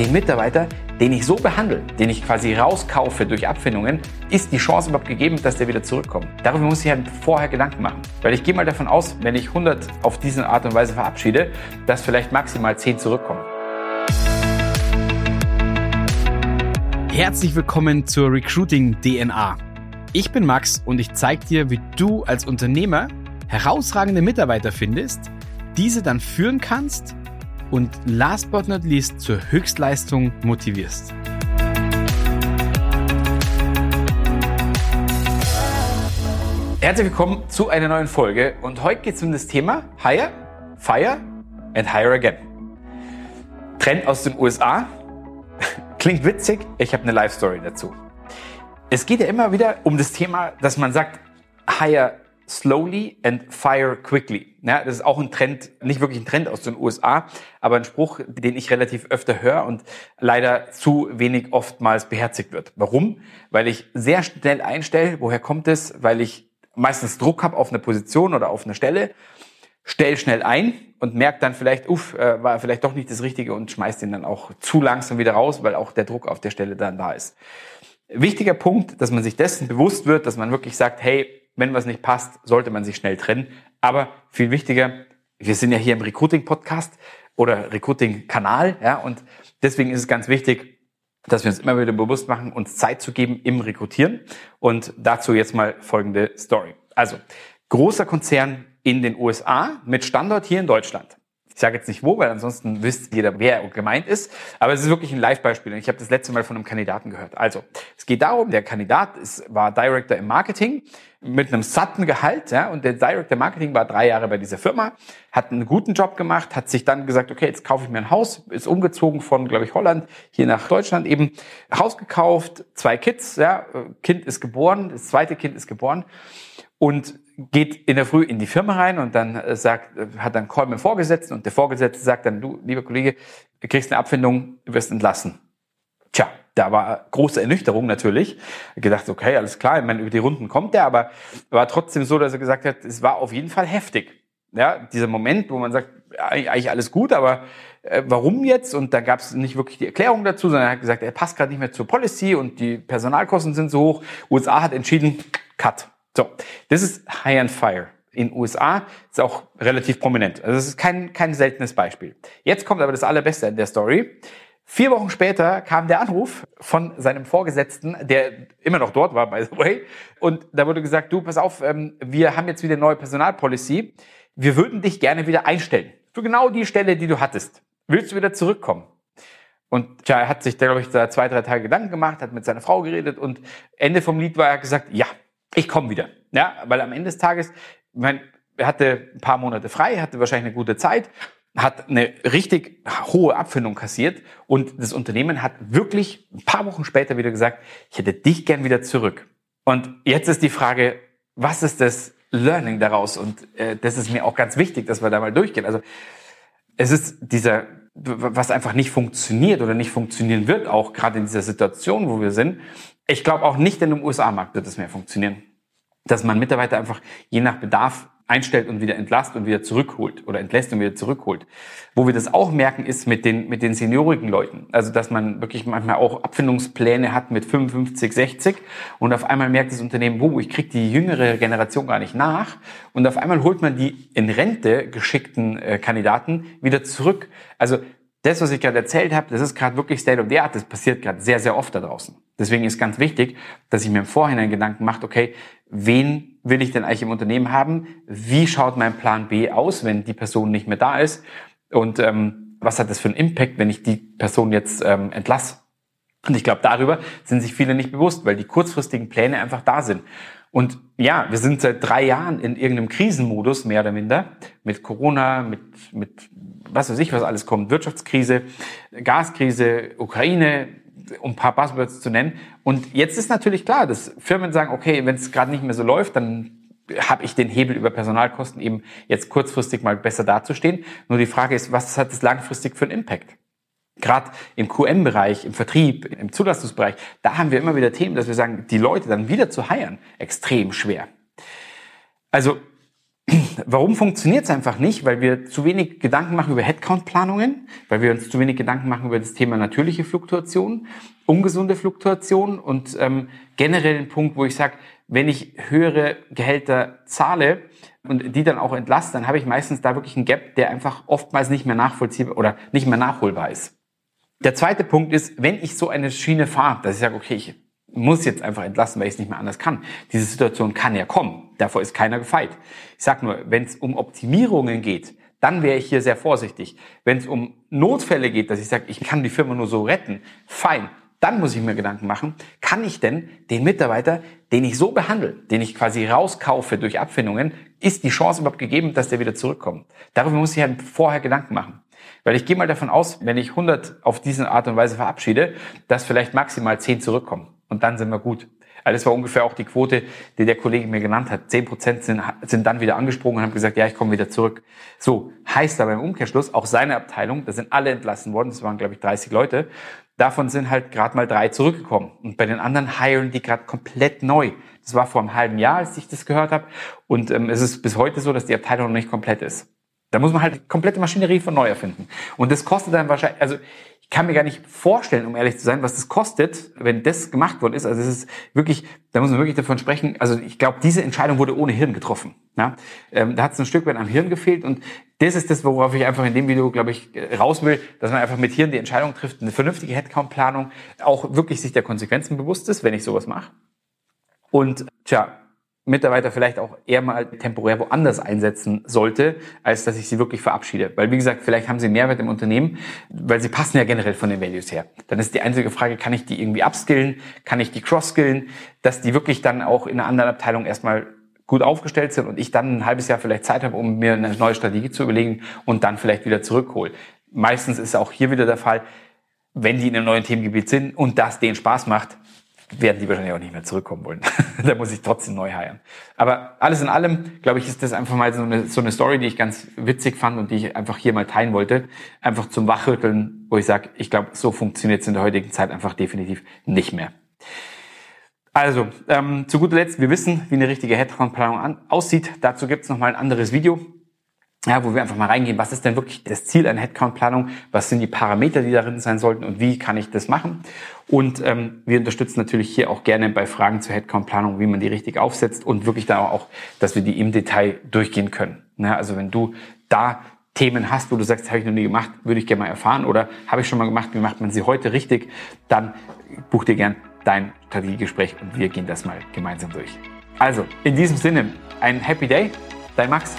den Mitarbeiter, den ich so behandle, den ich quasi rauskaufe durch Abfindungen, ist die Chance überhaupt gegeben, dass der wieder zurückkommt. Darüber muss ich halt vorher Gedanken machen. Weil ich gehe mal davon aus, wenn ich 100 auf diese Art und Weise verabschiede, dass vielleicht maximal 10 zurückkommen. Herzlich willkommen zur Recruiting DNA. Ich bin Max und ich zeige dir, wie du als Unternehmer herausragende Mitarbeiter findest, diese dann führen kannst und last but not least zur Höchstleistung motivierst. Herzlich willkommen zu einer neuen Folge und heute geht es um das Thema Hire, Fire and Hire Again. Trend aus den USA. Klingt witzig, ich habe eine Live-Story dazu. Es geht ja immer wieder um das Thema, dass man sagt, Hire slowly and fire quickly. Ja, das ist auch ein Trend, nicht wirklich ein Trend aus den USA, aber ein Spruch, den ich relativ öfter höre und leider zu wenig oftmals beherzigt wird. Warum? Weil ich sehr schnell einstelle. Woher kommt es? Weil ich meistens Druck habe auf eine Position oder auf eine Stelle, stell schnell ein und merke dann vielleicht, uff, äh, war vielleicht doch nicht das Richtige und schmeiß den dann auch zu langsam wieder raus, weil auch der Druck auf der Stelle dann da ist. Wichtiger Punkt, dass man sich dessen bewusst wird, dass man wirklich sagt, hey, wenn was nicht passt, sollte man sich schnell trennen. Aber viel wichtiger, wir sind ja hier im Recruiting-Podcast oder Recruiting-Kanal, ja, und deswegen ist es ganz wichtig, dass wir uns immer wieder bewusst machen, uns Zeit zu geben im Rekrutieren. Und dazu jetzt mal folgende Story. Also, großer Konzern in den USA mit Standort hier in Deutschland. Ich sage jetzt nicht wo, weil ansonsten wisst jeder, wer gemeint ist. Aber es ist wirklich ein Live-Beispiel. Und ich habe das letzte Mal von einem Kandidaten gehört. Also, es geht darum, der Kandidat ist, war Director im Marketing mit einem satten Gehalt. Ja, und der Director Marketing war drei Jahre bei dieser Firma, hat einen guten Job gemacht, hat sich dann gesagt, okay, jetzt kaufe ich mir ein Haus, ist umgezogen von, glaube ich, Holland hier nach Deutschland eben. Haus gekauft, zwei Kids, ja, Kind ist geboren, das zweite Kind ist geboren. Und geht in der Früh in die Firma rein und dann äh, sagt, äh, hat dann Call mit Vorgesetzten und der Vorgesetzte sagt dann, du, lieber Kollege, du kriegst eine Abfindung, du wirst entlassen. Tja, da war große Ernüchterung natürlich. Gedacht, okay, alles klar, ich meine, über die Runden kommt der, aber war trotzdem so, dass er gesagt hat, es war auf jeden Fall heftig. Ja, dieser Moment, wo man sagt, eigentlich alles gut, aber äh, warum jetzt? Und da gab es nicht wirklich die Erklärung dazu, sondern er hat gesagt, er passt gerade nicht mehr zur Policy und die Personalkosten sind so hoch. USA hat entschieden, Cut. So, das ist High and Fire. In USA ist auch relativ prominent. Also das ist kein, kein seltenes Beispiel. Jetzt kommt aber das Allerbeste in der Story. Vier Wochen später kam der Anruf von seinem Vorgesetzten, der immer noch dort war, by the way. Und da wurde gesagt, du, pass auf, ähm, wir haben jetzt wieder neue Personalpolicy. Wir würden dich gerne wieder einstellen. Für genau die Stelle, die du hattest. Willst du wieder zurückkommen? Und er hat sich da, glaube ich, da zwei, drei Tage Gedanken gemacht, hat mit seiner Frau geredet und Ende vom Lied war er gesagt, ja, ich komme wieder. Ja, weil am Ende des Tages, mein, er hatte ein paar Monate frei, hatte wahrscheinlich eine gute Zeit, hat eine richtig hohe Abfindung kassiert und das Unternehmen hat wirklich ein paar Wochen später wieder gesagt, ich hätte dich gern wieder zurück. Und jetzt ist die Frage, was ist das Learning daraus? Und äh, das ist mir auch ganz wichtig, dass wir da mal durchgehen. Also es ist dieser, was einfach nicht funktioniert oder nicht funktionieren wird, auch gerade in dieser Situation, wo wir sind, ich glaube auch nicht in dem USA-Markt wird es mehr funktionieren. Dass man Mitarbeiter einfach je nach Bedarf einstellt und wieder entlasst und wieder zurückholt oder entlässt und wieder zurückholt. Wo wir das auch merken, ist mit den, mit den seniorigen Leuten. Also, dass man wirklich manchmal auch Abfindungspläne hat mit 55, 60 und auf einmal merkt das Unternehmen, wo ich kriege die jüngere Generation gar nicht nach und auf einmal holt man die in Rente geschickten äh, Kandidaten wieder zurück. Also, das, was ich gerade erzählt habe, das ist gerade wirklich State of the Art. Das passiert gerade sehr, sehr oft da draußen. Deswegen ist ganz wichtig, dass ich mir im Vorhinein Gedanken mache, okay, wen will ich denn eigentlich im Unternehmen haben? Wie schaut mein Plan B aus, wenn die Person nicht mehr da ist? Und ähm, was hat das für einen Impact, wenn ich die Person jetzt ähm, entlasse? Und ich glaube, darüber sind sich viele nicht bewusst, weil die kurzfristigen Pläne einfach da sind. Und ja, wir sind seit drei Jahren in irgendeinem Krisenmodus, mehr oder minder, mit Corona, mit, mit was weiß ich, was alles kommt, Wirtschaftskrise, Gaskrise, Ukraine, um ein paar Buzzwords zu nennen. Und jetzt ist natürlich klar, dass Firmen sagen, okay, wenn es gerade nicht mehr so läuft, dann habe ich den Hebel über Personalkosten eben jetzt kurzfristig mal besser dazustehen. Nur die Frage ist, was hat das langfristig für einen Impact? Gerade im QM-Bereich, im Vertrieb, im Zulassungsbereich, da haben wir immer wieder Themen, dass wir sagen, die Leute dann wieder zu heiern, extrem schwer. Also Warum funktioniert es einfach nicht? Weil wir zu wenig Gedanken machen über Headcount-Planungen, weil wir uns zu wenig Gedanken machen über das Thema natürliche Fluktuation, ungesunde Fluktuation und ähm, generell den Punkt, wo ich sage, wenn ich höhere Gehälter zahle und die dann auch entlasse, dann habe ich meistens da wirklich einen Gap, der einfach oftmals nicht mehr nachvollziehbar oder nicht mehr nachholbar ist. Der zweite Punkt ist, wenn ich so eine Schiene fahre, dass ich sage, okay, ich muss jetzt einfach entlassen, weil ich es nicht mehr anders kann. Diese Situation kann ja kommen. Davor ist keiner gefeit. Ich sage nur, wenn es um Optimierungen geht, dann wäre ich hier sehr vorsichtig. Wenn es um Notfälle geht, dass ich sage, ich kann die Firma nur so retten, fein. Dann muss ich mir Gedanken machen, kann ich denn den Mitarbeiter, den ich so behandle, den ich quasi rauskaufe durch Abfindungen, ist die Chance überhaupt gegeben, dass der wieder zurückkommt? Darüber muss ich halt vorher Gedanken machen. Weil ich gehe mal davon aus, wenn ich 100 auf diese Art und Weise verabschiede, dass vielleicht maximal 10 zurückkommen und dann sind wir gut. Also das war ungefähr auch die Quote, die der Kollege mir genannt hat. Zehn Prozent sind, sind dann wieder angesprungen und haben gesagt, ja, ich komme wieder zurück. So, heißt aber im Umkehrschluss, auch seine Abteilung, da sind alle entlassen worden, das waren, glaube ich, 30 Leute, davon sind halt gerade mal drei zurückgekommen. Und bei den anderen hiren die gerade komplett neu. Das war vor einem halben Jahr, als ich das gehört habe. Und ähm, es ist bis heute so, dass die Abteilung noch nicht komplett ist. Da muss man halt komplette Maschinerie von neu erfinden. Und das kostet dann wahrscheinlich, also ich kann mir gar nicht vorstellen, um ehrlich zu sein, was das kostet, wenn das gemacht worden ist. Also es ist wirklich, da muss man wirklich davon sprechen. Also ich glaube, diese Entscheidung wurde ohne Hirn getroffen. Ja? Ähm, da hat es ein Stück weit am Hirn gefehlt und das ist das, worauf ich einfach in dem Video, glaube ich, raus will, dass man einfach mit Hirn die Entscheidung trifft, eine vernünftige Headcount-Planung, auch wirklich sich der Konsequenzen bewusst ist, wenn ich sowas mache. Und tja, Mitarbeiter vielleicht auch eher mal temporär woanders einsetzen sollte, als dass ich sie wirklich verabschiede. Weil wie gesagt, vielleicht haben sie Mehrwert im Unternehmen, weil sie passen ja generell von den Values her. Dann ist die einzige Frage, kann ich die irgendwie upskillen, kann ich die cross-skillen, dass die wirklich dann auch in einer anderen Abteilung erstmal gut aufgestellt sind und ich dann ein halbes Jahr vielleicht Zeit habe, um mir eine neue Strategie zu überlegen und dann vielleicht wieder zurückhole. Meistens ist auch hier wieder der Fall, wenn die in einem neuen Themengebiet sind und das denen Spaß macht, werden die wahrscheinlich auch nicht mehr zurückkommen wollen. da muss ich trotzdem neu heiren. Aber alles in allem, glaube ich, ist das einfach mal so eine, so eine Story, die ich ganz witzig fand und die ich einfach hier mal teilen wollte. Einfach zum Wachrütteln, wo ich sage, ich glaube, so funktioniert es in der heutigen Zeit einfach definitiv nicht mehr. Also, ähm, zu guter Letzt, wir wissen, wie eine richtige Headcount-Planung aussieht. Dazu gibt es nochmal ein anderes Video ja, wo wir einfach mal reingehen, was ist denn wirklich das Ziel einer Headcount-Planung, was sind die Parameter, die darin sein sollten und wie kann ich das machen. Und ähm, wir unterstützen natürlich hier auch gerne bei Fragen zur Headcount-Planung, wie man die richtig aufsetzt und wirklich da auch, dass wir die im Detail durchgehen können. Ja, also wenn du da Themen hast, wo du sagst, habe ich noch nie gemacht, würde ich gerne mal erfahren oder habe ich schon mal gemacht, wie macht man sie heute richtig, dann buch dir gern dein Strategiegespräch und wir gehen das mal gemeinsam durch. Also, in diesem Sinne, ein Happy Day, dein Max.